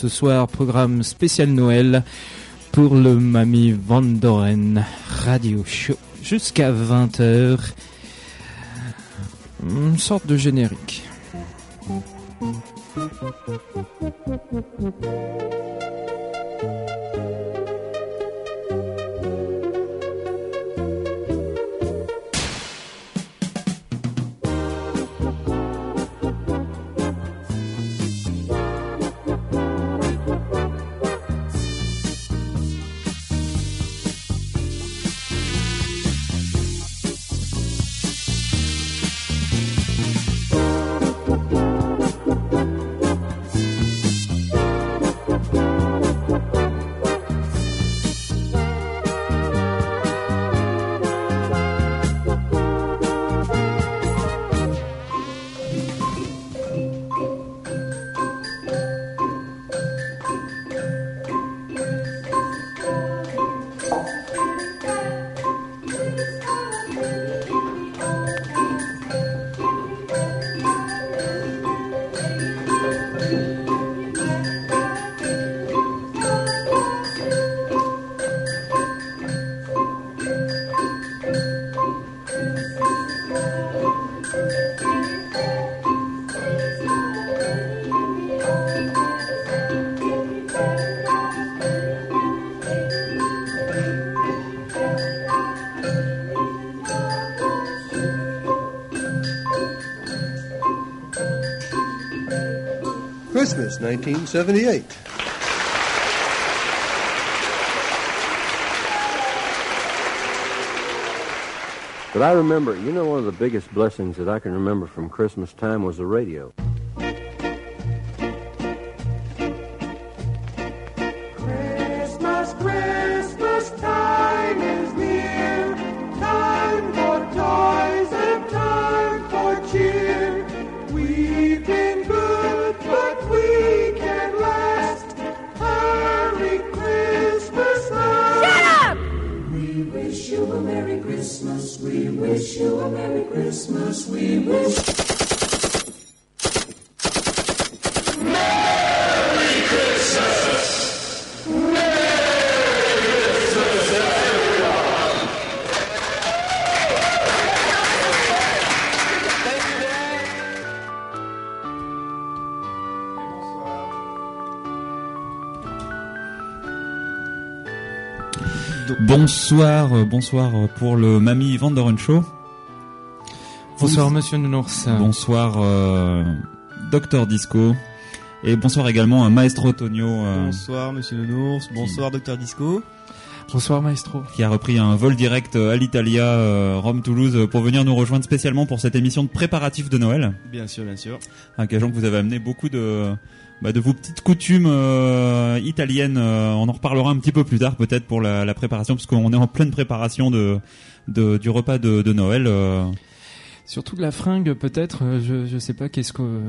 ce soir, programme spécial Noël pour le Mamie Vandoren Radio Show jusqu'à 20h. Une sorte de générique. Christmas, 1978. But I remember, you know, one of the biggest blessings that I can remember from Christmas time was the radio. Bonsoir, euh, bonsoir pour le Mamie Vandoren Show. Bonsoir, Monsieur Nounours. Bonsoir, euh, Docteur Disco. Et bonsoir également à Maestro Tonio. euh, Bonsoir Monsieur Nounours, bonsoir Docteur Disco. Bonsoir Maestro. qui a repris un vol direct euh, à l'Italia, euh, Rome-Toulouse, euh, pour venir nous rejoindre spécialement pour cette émission de préparatif de Noël. Bien sûr, bien sûr. Un gageant que vous avez amené beaucoup de, bah, de vos petites coutumes euh, italiennes. euh, on en reparlera un petit peu plus tard peut-être pour la, la préparation, parce qu'on est en pleine préparation de, de du repas de, de Noël. Surtout de la fringue, peut-être. euh, Je, je sais pas qu'est-ce que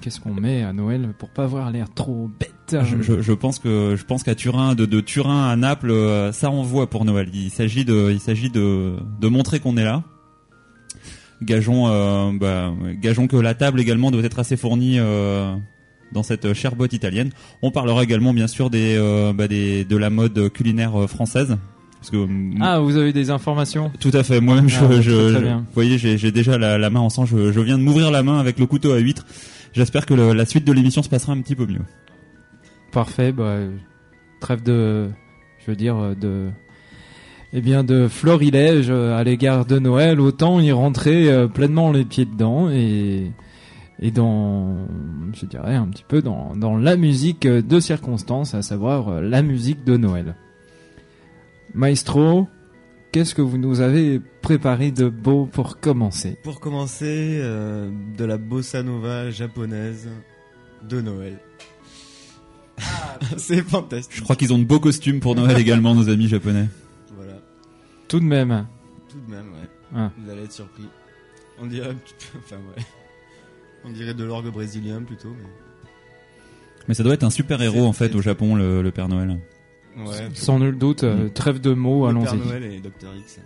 qu'est-ce qu'on met à Noël pour pas avoir l'air trop bête. Je, je, pense qu'à Turin, de, Turin à Naples, euh, ça envoie pour Noël. Il s'agit de montrer qu'on est là. Gageons euh, bah, gageons que la table également doit être assez fournie dans cette chère boîte italienne. On parlera également bien sûr bah, de la mode culinaire française. Parce que Ah, vous avez des informations tout à fait. Moi-même, je, Ah, je, très je- vous voyez, j'ai déjà la, la main en sang. Je, je viens de m'ouvrir la main avec le couteau à huître. J'espère que le- la suite de l'émission se passera un petit peu mieux. Parfait, bah, trêve de, je veux dire, de, eh bien, de florilège à l'égard de Noël, autant y rentrer euh, pleinement les pieds dedans et, et dans, je dirais, un petit peu dans, dans la musique de circonstance, à savoir euh, la musique de Noël. Maestro, qu'est-ce que vous nous avez préparé de beau pour commencer? Pour commencer, euh, de la bossa nova japonaise de Noël. C'est fantastique. Je crois qu'ils ont de beaux costumes pour Noël également, nos amis japonais. Voilà. Tout de même. Tout de même, ouais. Ah. Vous allez être surpris. On dirait un petit peu, enfin ouais. On dirait de l'orgue brésilien plutôt, mais. Mais ça doit être un super héros en fait au Japon, le, le Père Noël. Ouais. Sans nul doute, euh, trêve de mots, allons-y. Père Noël et Dr X.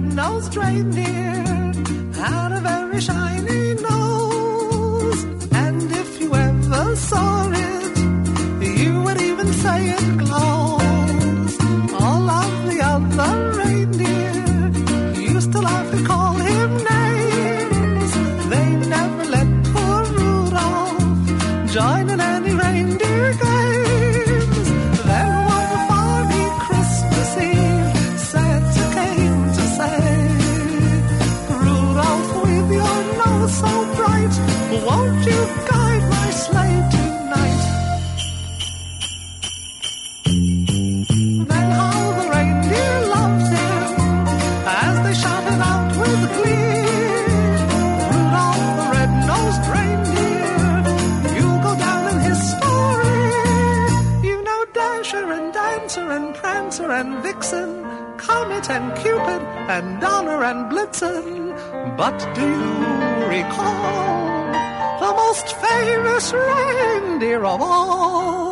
no straight near out of every shiny Blitzen. But do you recall the most famous reindeer of all?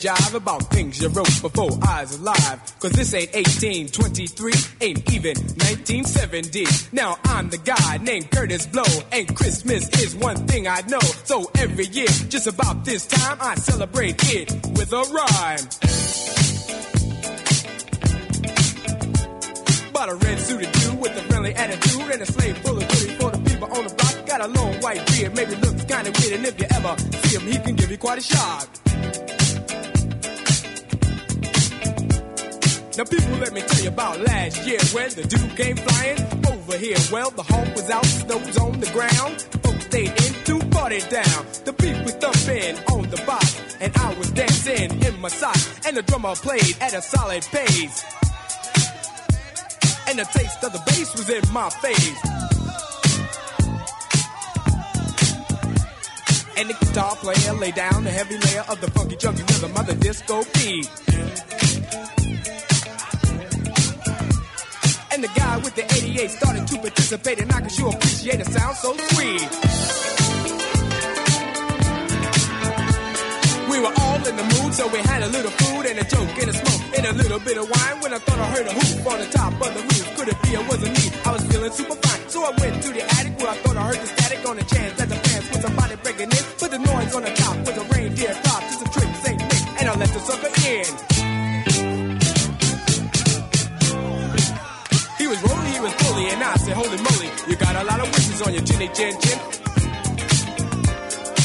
Jive about things you wrote before I was alive. Cause this ain't 1823, ain't even 1970. Now I'm the guy named Curtis Blow, and Christmas is one thing I know. So every year, just about this time, I celebrate it with a rhyme. Bought a red suited dude with a friendly attitude and a sleigh full of goodies for the people on the block. Got a long white beard, maybe looks kinda weird, and if you ever see him, he can give you quite a shock. Now people, let me tell you about last year when the dude came flying over here. Well, the hawk was out, snow was on the ground. Folks stayed in to party down. The beat was thumping on the box, and I was dancing in my socks. And the drummer played at a solid pace. And the taste of the bass was in my face. And the guitar player lay down the heavy layer of the funky junky rhythm of the disco beat. And the guy with the 88 started to participate, and I can sure appreciate a sound so sweet. We were all in the mood, so we had a little food and a joke and a smoke and a little bit of wine. When I thought I heard a hoop on the top of the roof, could it be it wasn't me? I was feeling super fine, so I went to the attic where I thought I heard the static on the chance that the fans with somebody breaking in. Put the noise on the top with a reindeer drop, just a trick, Saint Nick, and I let the sucker in. Holy moly, you got a lot of wishes on your chinny chin chin.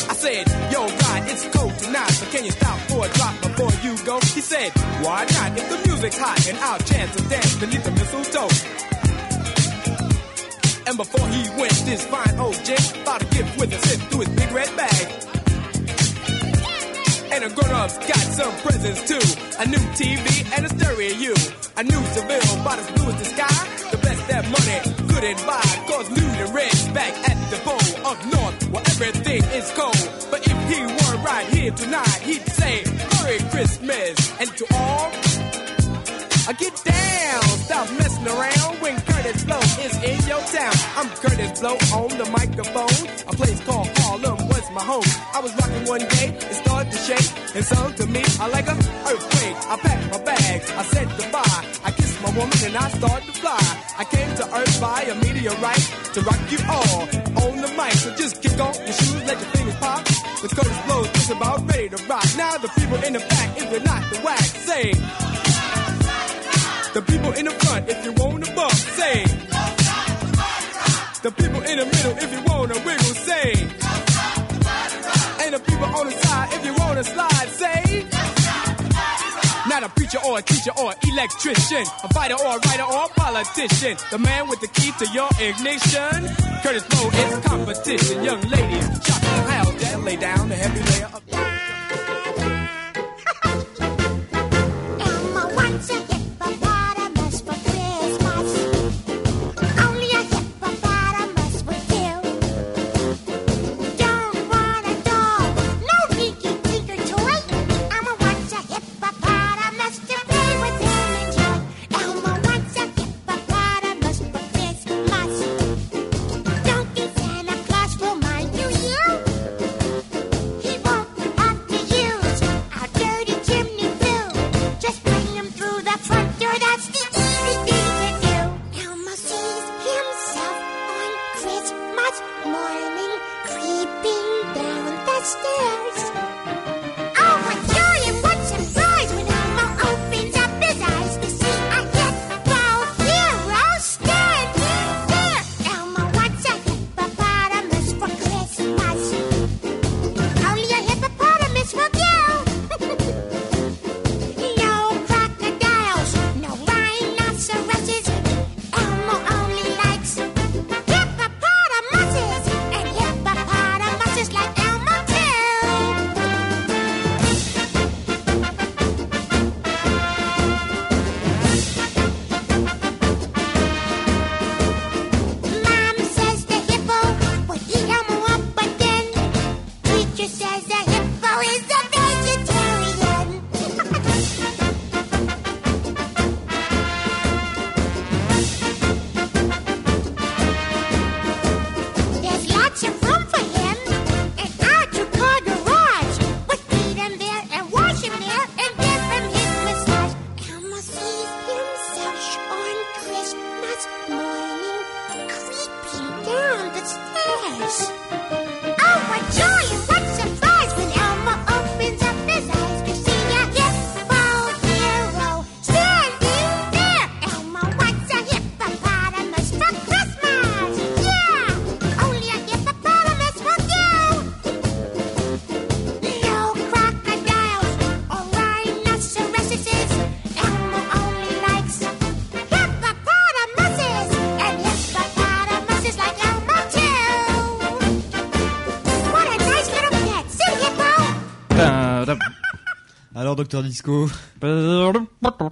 I said, yo, God, it's cold tonight, but can you stop for a drop before you go? He said, why not? If the music's hot and I'll chance to dance beneath the mistletoe. And before he went, this fine old gent bought a gift with a zip through his big red bag. And the grown-ups got some presents too. A new TV and a stereo. A new Seville, about as blue as the sky. That money good and buy. Cause New and Red's back at the pole up north where everything is cold. But if he were right here tonight, he'd say, Merry Christmas. And to all, I get down. Stop messing around when Curtis Blow is in your town. I'm Curtis Blow on the microphone. A place called Harlem was my home. I was rocking one day, it started to shake, and some to me I like a earthquake. I packed my bags, I said goodbye. Woman and I started to fly. I came to Earth by a meteorite to rock you all on the mic. So just kick off your shoes, let your fingers pop. The Curtis blows, just about ready to rock. Now the people in the back, if you're not the wax, say. The people in the front, if you want to bump, say. The people in the middle, if you want to wiggle, say. And the people on the side, if you want to slide, say. A preacher or a teacher or an electrician, a fighter or a writer or a politician. The man with the key to your ignition. Curtis Blow is competition. Young ladies, shock house, that lay down the heavy layer of. Alors, Docteur Disco,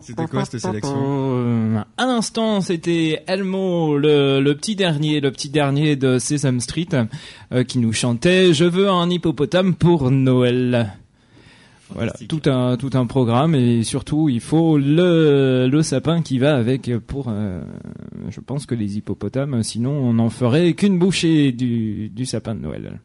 c'était quoi cette sélection À l'instant, c'était Elmo, le, le petit dernier, le petit dernier de Sesame Street, euh, qui nous chantait "Je veux un hippopotame pour Noël". Voilà, tout un tout un programme et surtout il faut le le sapin qui va avec pour. euh, je pense que les hippopotames, sinon on n'en ferait qu'une bouchée du du sapin de Noël.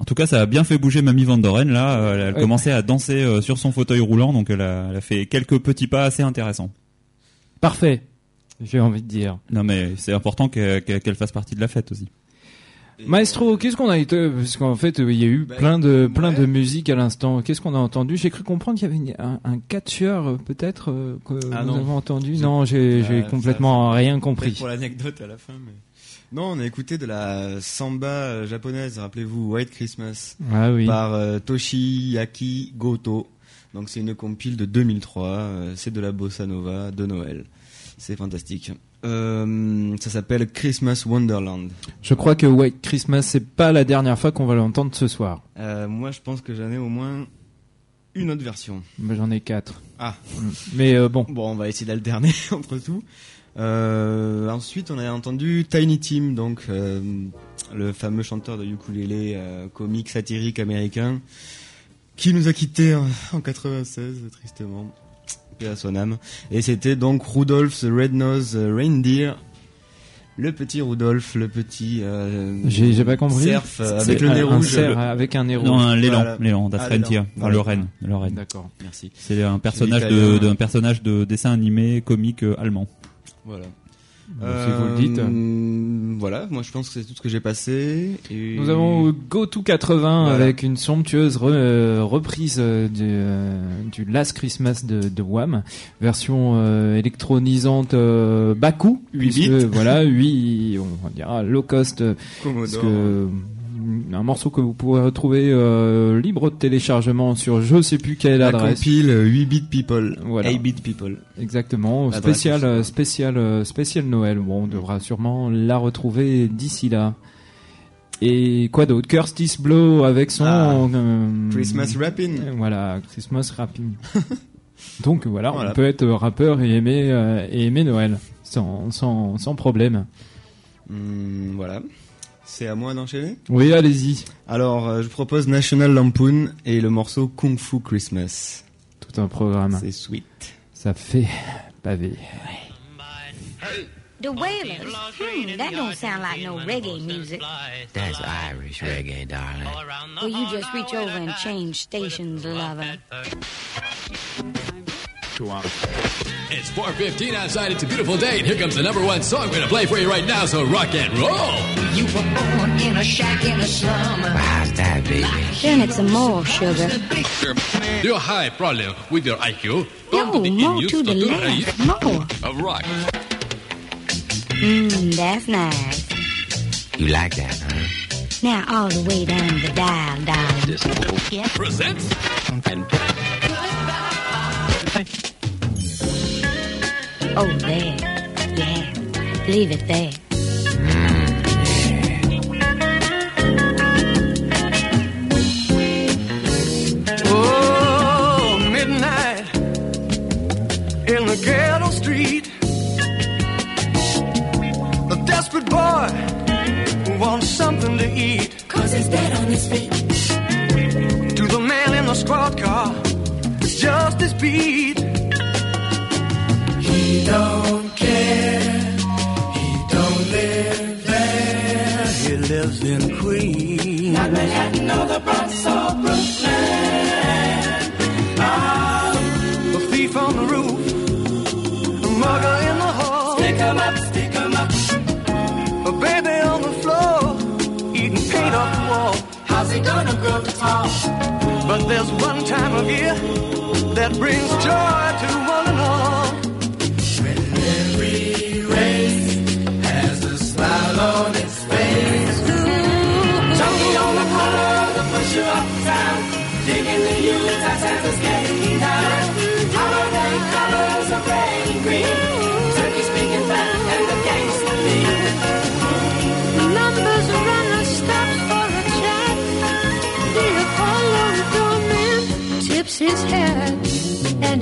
En tout cas, ça a bien fait bouger Mamie Van Doren. Là, Euh, elle, Ouais. commençait à danser euh, sur son fauteuil roulant, donc elle a, elle a fait quelques petits pas assez intéressants. Parfait, j'ai envie de dire. Non, mais c'est important qu'elle fasse partie de la fête aussi. Maestro, qu'est-ce qu'on a été parce qu'en fait euh, il y a eu Ben, plein de plein de musique à l'instant. Qu'est-ce qu'on a entendu? J'ai cru comprendre qu'il y avait une- un, un catcheur euh, peut-être euh, que Ah nous non. avons entendu. Non, j'ai Ah, complètement ça, rien compris. Pour l'anecdote à la fin, mais. Non, on a écouté de la samba euh, japonaise, rappelez-vous, White Christmas, Ah oui. par euh, Toshiyaki Goto. Donc c'est une compile de 2003, euh, c'est de la bossa nova de Noël. C'est fantastique. Euh, ça s'appelle Christmas Wonderland. Je crois que White Christmas c'est pas la dernière fois qu'on va l'entendre ce soir. Moi, je pense que j'en ai au moins une autre version. J'en ai quatre. Ah. Mais euh, bon. Bon, on va essayer d'alterner entre tout. Euh, ensuite, on a entendu Tiny Tim, donc euh, le fameux chanteur de ukulélé euh, comique satirique américain, qui nous a quittés en, en 96, tristement. À son âme. Et c'était donc Rudolph the Red-Nosed Reindeer Le petit Rudolph, le petit. euh, J'ai j'ai pas compris. Cerf euh, avec le nez un- rouge. Un cerf le- avec un nez rouge. Non, un l'élan, Voilà. l'élan Ah, d'Afrentia, l'élan. en Voilà. Lorraine, de Lorraine. D'accord. Merci. C'est un personnage de, d'un personnage de dessin animé comique euh, allemand. Voilà. Bon, si vous le dites. Euh, Voilà, moi je pense que c'est tout ce que j'ai passé. Et... Nous avons Go to 80 Voilà. avec une somptueuse re- euh, reprise euh, du, du Last Christmas de, de Wham, version euh, électronisante Baku, 8 puisque, bits. voilà, 8, on va dire low cost, parce Commodore. que un morceau que vous pourrez retrouver euh, libre de téléchargement sur je sais plus quelle La adresse. compile 8 bit people. Voilà. 8 bit people. Exactement, spécial, euh, spécial, euh, spécial Noël. Bon, on devra sûrement la retrouver d'ici là. Et quoi d'autre? Curtis Blow avec son Ah, euh, Christmas rapping. euh, Voilà, Christmas rapping. Donc voilà, Voilà. on peut être rappeur et aimer euh, et aimer Noël sans sans sans problème. Hmm, voilà. C'est à moi d'enchaîner Oui, allez-y. Alors, euh, je propose National Lampoon et le morceau Kung Fu Christmas. Tout un programme. C'est sweet. Ça fait pavé. The Wailers? Hmm, that don't sound like no reggae music. That's Irish reggae, darling. Will you just reach over and change stations, lover? It's 4.15 outside. It's a beautiful day. And here comes the number one song we're going to play for you right now. So rock and roll. You were born in a shack in a slum. How's that, baby? Turn it some more, sugar. Do you have a problem with your IQ? No, Come to the more in-use to the Dr. left. Hayes More. of rock. Mmm, that's nice. You like that, huh? Now all the way down the dial, darling. Yeah. Presents Oh, there. Yeah. Leave it there. Oh, midnight in the ghetto street. A desperate boy who wants something to eat. Cause he's dead on his feet. To the man in the squad car, it's just his beat. He don't care. He don't live there. He lives in Queens. Not Manhattan or the Bronx or Brooklyn. Ah, the thief on the roof, the mugger in the hall, Stick 'em up, stick 'em up. a baby on the floor, eating paint off the wall. How's he gonna grow to tall? But there's one time of year that brings joy to one and all.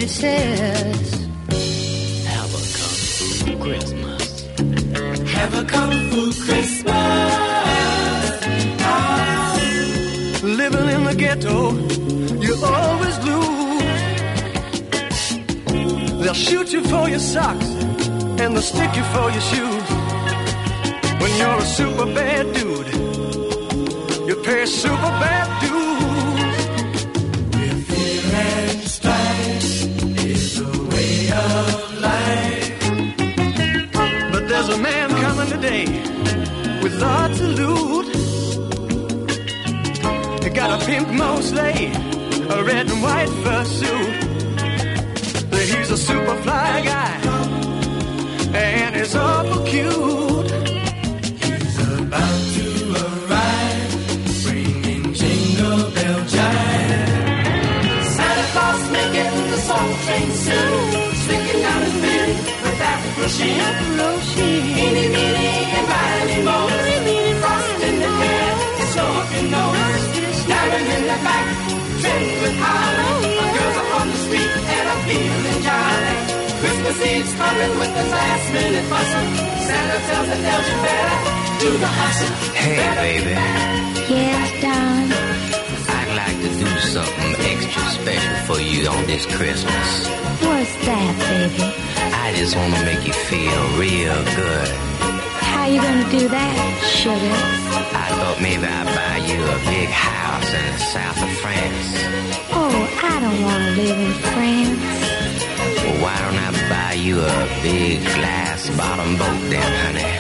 It says, Have a kung fu Christmas. Have a kung fu Christmas. Ah, Living in the ghetto, you always lose. They'll shoot you for your socks and they'll stick you for your shoes. When you're a super bad dude, you pay super bad today with lots of loot. He got a pink Mosley, a red and white fursuit. He's a super fly guy, and he's awful cute. He's about to arrive, bringing jingle bell jive. Santa Claus making the soul train soon. That machine. Eeny, meeny, and miny, mo. Frost in the hair, snow up your nose. Diamond in the back, trimmed with holly. Girls are on the street and I'm feeling jolly. Christmas Eve's coming with the last minute bustle. Santa tells the elves you better do the hustle. Hey, baby. Yes, darling. I'd like to do something extra special for you on this Christmas. What's that, baby? I just want to make you feel real good. How you gonna do that, sugar? I thought maybe I'd buy you a big house in the south of France. Oh, I don't want to live in France. Well, why don't I buy you a big glass bottom boat then, honey?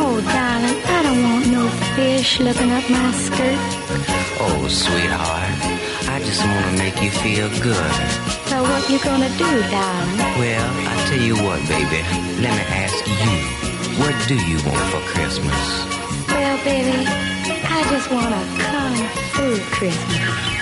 Oh, darling, I don't want no fish looking up my skirt. Oh, sweetheart, just want to make you feel good. So what you gonna do, darling? Well, I tell you what, baby. Let me ask you, what do you want for Christmas? Well, baby, I just want a kung fu Christmas.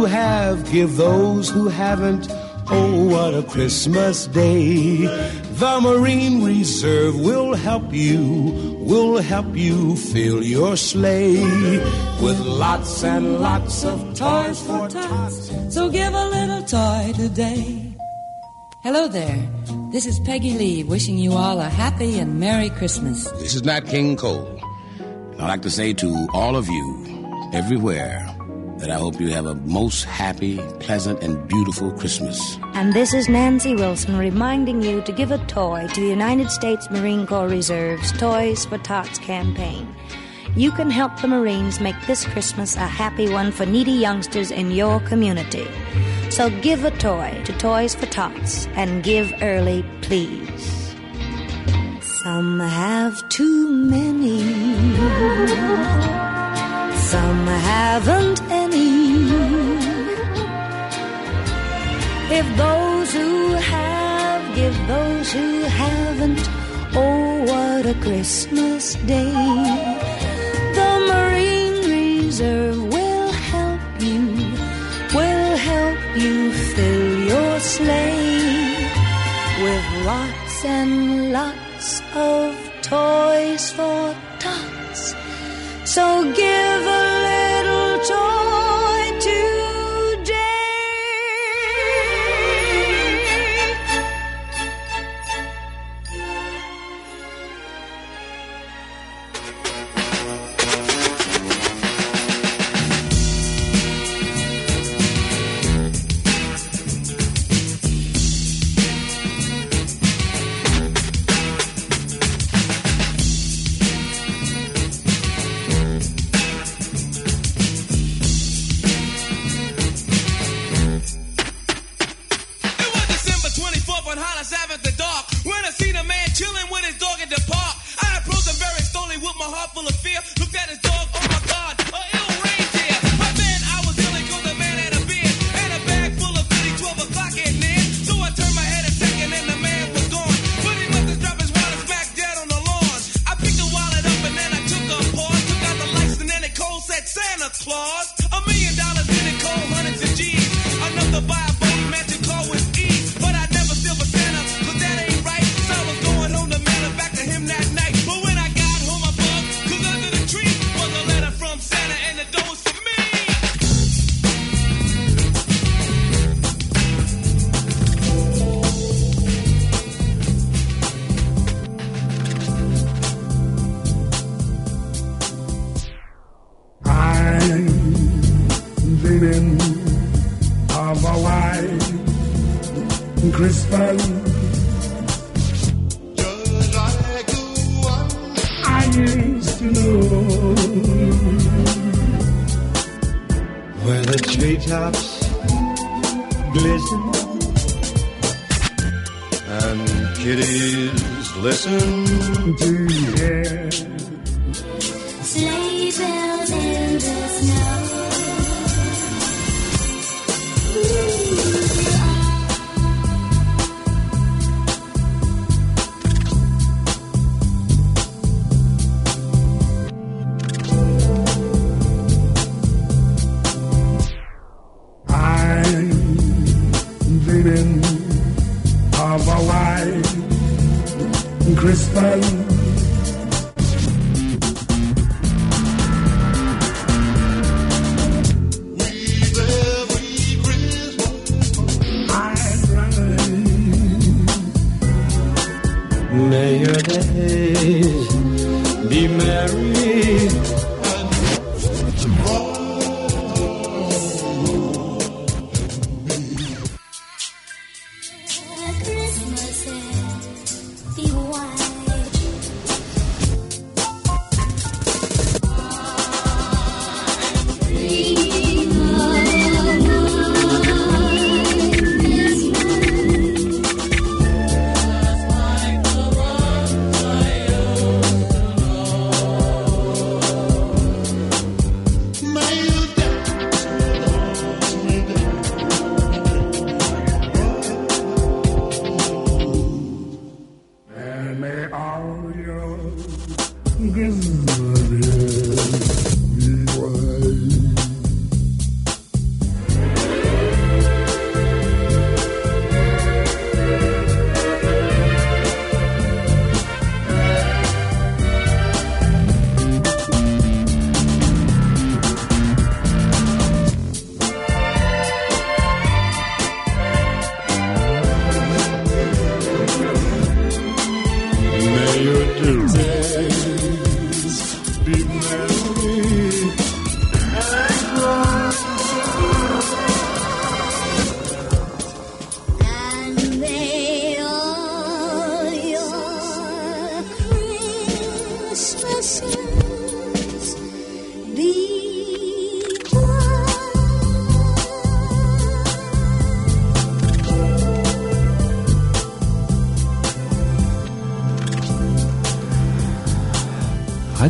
Who have give those who haven't, oh, what a Christmas day. The Marine Reserve will help you, will help you fill your sleigh with lots and lots of toys for tots. So give a little toy today. Hello there. This is Peggy Lee wishing you all a happy and Merry Christmas. This is Nat King Cole. I'd like to say to all of you, everywhere, that I hope you have a most happy, pleasant, and beautiful Christmas. And this is Nancy Wilson reminding you to give a toy to the United States Marine Corps Reserve's Toys for Tots campaign. You can help the Marines make this Christmas a happy one for needy youngsters in your community. So give a toy to Toys for Tots and give early, please. Some have too many. Some haven't any. If those who have give those who haven't, oh, what a Christmas day. The Marine Reserve will help you, will help you fill your sleigh with lots and lots of toys for. So give a little toy nesse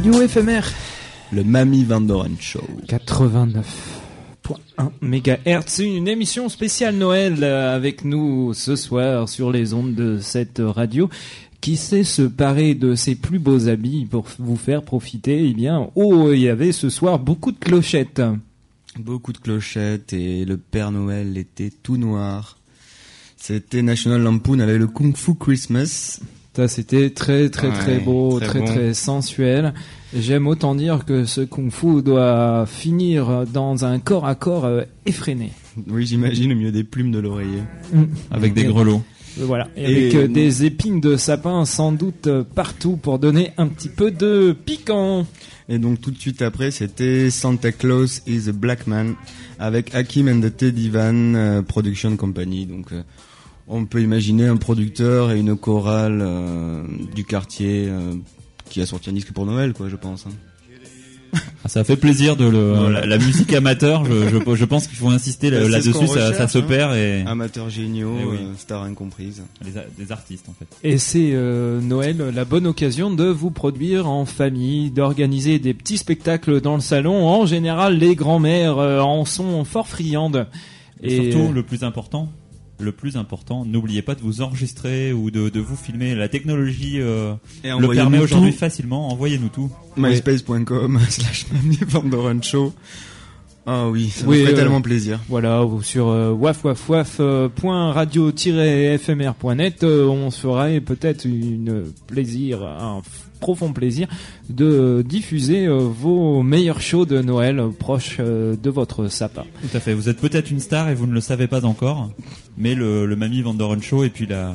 Radio éphémère. Le Mamie Van Doren Show. 89.1 MHz, une émission spéciale Noël euh, avec nous ce soir sur les ondes de cette radio qui sait se parer de ses plus beaux habits pour vous faire profiter? Eh bien, oh, il y avait ce soir beaucoup de clochettes. Beaucoup de clochettes et le Père Noël était tout noir. C'était National Lampoon avec le Kung Fu Christmas. Ça, c'était très très beau, très très bon. très sensuel. J'aime autant dire que ce kung-fu doit finir dans un corps à corps euh, effréné. Oui, j'imagine au milieu des plumes de l'oreiller. Mm. Avec des grelots. Euh, Voilà, et, avec euh, des épines de sapin sans doute partout pour donner un petit peu de piquant. Et donc tout de suite après, c'était Santa Claus is a Black Man avec Hakim and the Teddy Van Production Company. Donc on peut imaginer un producteur et une chorale euh, du quartier euh, qui a sorti un disque pour Noël, quoi, je pense. hein. Ah, Ça fait plaisir de le, Voilà. la, la musique amateur. Je, je, je pense qu'il faut insister là- c'est ce là-dessus. qu'on Ça, ça recherche, se hein. perd et Amateurs géniaux, Eh oui. euh, stars incomprises. les a- des artistes en fait. Et c'est euh, Noël la bonne occasion de vous produire en famille, d'organiser des petits spectacles dans le salon. En général, les grands-mères euh, en sont fort friandes. Et surtout, euh, le plus important, le plus important, n'oubliez pas de vous enregistrer ou de, de vous filmer. La technologie euh, Et le permet aujourd'hui facilement. Envoyez-nous tout. myspace.com slash Show. Ah oui, ça Oui, me fait euh, tellement plaisir. Voilà, sur euh, waf waf waf euh, point radio fmr.net, euh, on se fera peut-être une plaisir, un profond plaisir de diffuser euh, vos meilleurs shows de Noël euh, proches euh, de votre sapin. Tout à fait. Vous êtes peut-être une star et vous ne le savez pas encore, mais le, le Mamie Van Doren Show et puis la,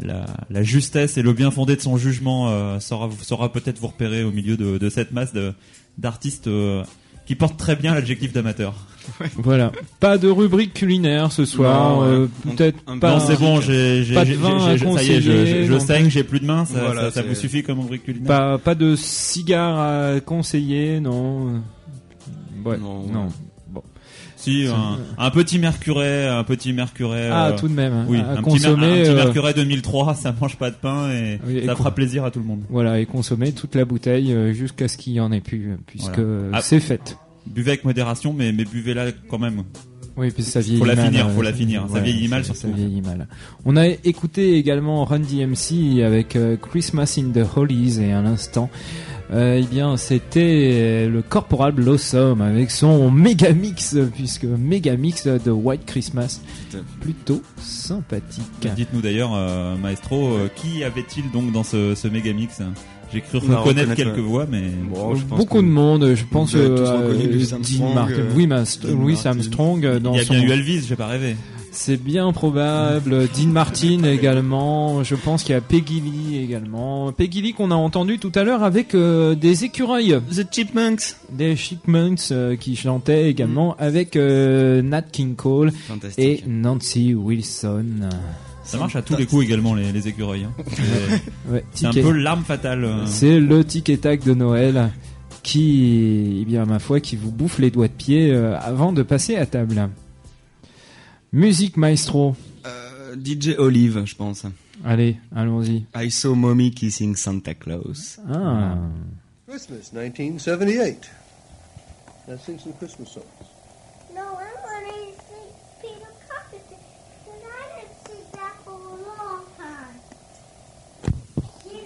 la, la justesse et le bien fondé de son jugement euh, saura, saura peut-être vous repérer au milieu de, de cette masse d'artistes euh, qui porte très bien l'adjectif d'amateur. Voilà. Pas de rubrique culinaire ce soir. Non, euh, Peut-être un- pas. non, c'est bon, j'ai, j'ai, pas de j'ai- vin j'ai- à j'ai- ça y est, je, je, non saigne, plus. j'ai plus de main, ça, Voilà, ça, ça c'est- vous suffit comme rubrique culinaire Pas, pas de cigare à conseiller, non. Ouais, non. Bon. Si, un, un petit mercuret, un petit mercuret. Ah, euh, tout de même, hein, Oui, à un, petit, consommer, mer- un petit euh, mercuret 2003, ça mange pas de pain et Oui, et ça fera plaisir à tout le monde. Voilà, et consommer toute la bouteille euh, jusqu'à ce qu'il y en ait plus, euh, puisque Voilà. Ah, c'est fait. Buvez avec modération, mais, mais buvez-la quand même. Oui, puis ça vieillit Faut la mal, finir, euh, faut la finir. Ça ouais, vieillit mal ça- surtout. Ça vieillit mal. On a écouté également Run DMC avec euh, Christmas in the Hollies et à l'instant, euh, eh bien, c'était le Corporal Blossom avec son méga mix, euh, puisque méga mix de White Christmas, plutôt sympathique. Dites-nous d'ailleurs, euh, Maestro, euh, qui avait-il donc dans ce, ce méga mix J'ai cru reconnaître reconnaître, quelques ouais. voix, mais Bon, je pense Beaucoup que de monde, je pense tous euh, Louis Armstrong, euh, Louis. Armstrong euh, dans il y a son bien eu Elvis, j'ai pas rêvé. C'est bien probable. Dean Martin également. Je pense qu'il y a Peggy Lee également. Peggy Lee qu'on a entendu tout à l'heure avec euh, des écureuils. The Chipmunks. Des Chipmunks euh, qui chantaient également avec euh, Nat King Cole et Nancy Wilson. Ça marche à tous les coups également, les, les écureuils. hein. C'est Ouais, c'est un peu l'arme fatale. euh. C'est le tic et tac de Noël qui, eh bien, ma foi, qui vous bouffe les doigts de pied euh, avant de passer à table. Musique maestro. Euh, DJ Olive, je pense. Allez, allons-y. I saw mommy kissing Santa Claus. Ah. Christmas, 1978. Now sing some Christmas songs.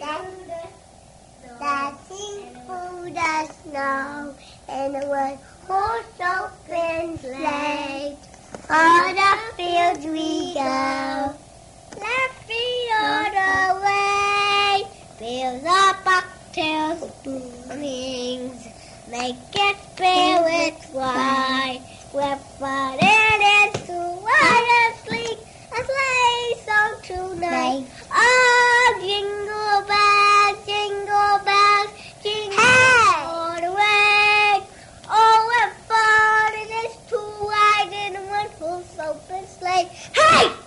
The dancing through the snow and the one horse open sleigh. On the fields we go, laughing all the way. Fields of bucktails, wings, make it fill with wine. And it's what asleep, a sleigh song tonight. Oh, jingle bells, jingle bells, jingle all the way. Oh, what fun it is to ride in a horse open sleigh. Hey!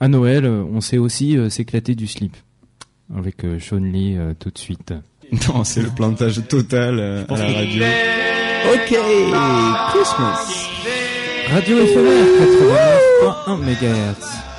à Noël, euh, on sait aussi euh, s'éclater du slip avec euh, Sean Lee tout de suite. Non, c'est le plantage total à la radio. Ok, Christmas. Radio éphémère 89.1 MHz.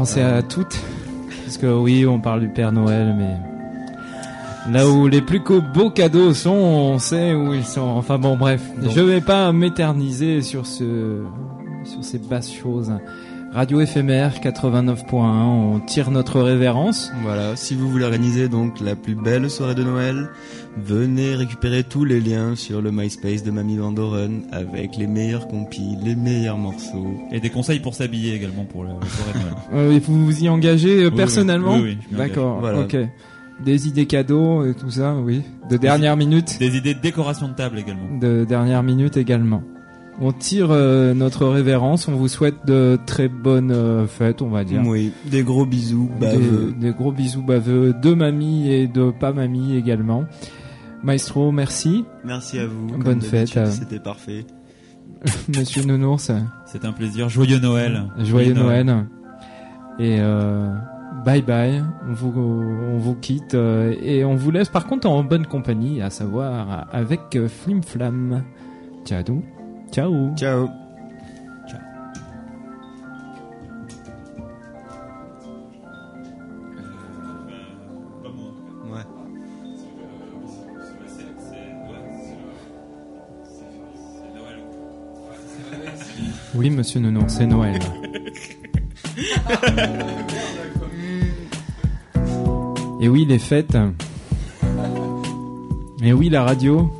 À toutes. Parce que oui, on parle du Père Noël, mais là où les plus beaux cadeaux sont, on sait où ils sont. Enfin bon, bref. Je vais pas m'éterniser sur ce, sur ces basses choses. Radio éphémère 89.1, on tire notre révérence. Voilà, si vous voulez organiser donc la plus belle soirée de Noël, venez récupérer tous les liens sur le MySpace de Mamie Van Doren avec les meilleurs compis, les meilleurs morceaux. Et des conseils pour s'habiller également pour le, la soirée de Noël. Euh, et vous vous y engagez euh, Oui, personnellement oui, oui, engage. D'accord, Voilà. ok. Des idées cadeaux et tout ça, oui. De dernière minute. Des idées de décoration de table également. de dernière minute également. On tire euh, notre révérence, on vous souhaite de très bonnes euh, fêtes, on va dire. Oui, des gros bisous baveux. Des, des gros bisous baveux de mamie et de pas mamie également. Maestro, merci. Merci à vous. Bonne comme fête. euh, C'était parfait. Monsieur Nounours, C'est un plaisir. Joyeux Noël. joyeux Noël. Et bye bye, on vous, on vous quitte et on vous laisse par contre en bonne compagnie, à savoir avec Flim Flam. Ciao. Ciao. Ciao. Ouais. Oui, monsieur Nounours, c'est Noël. Et oui, les fêtes. Et oui, la radio.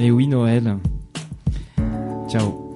Et oui, Noël. Ciao.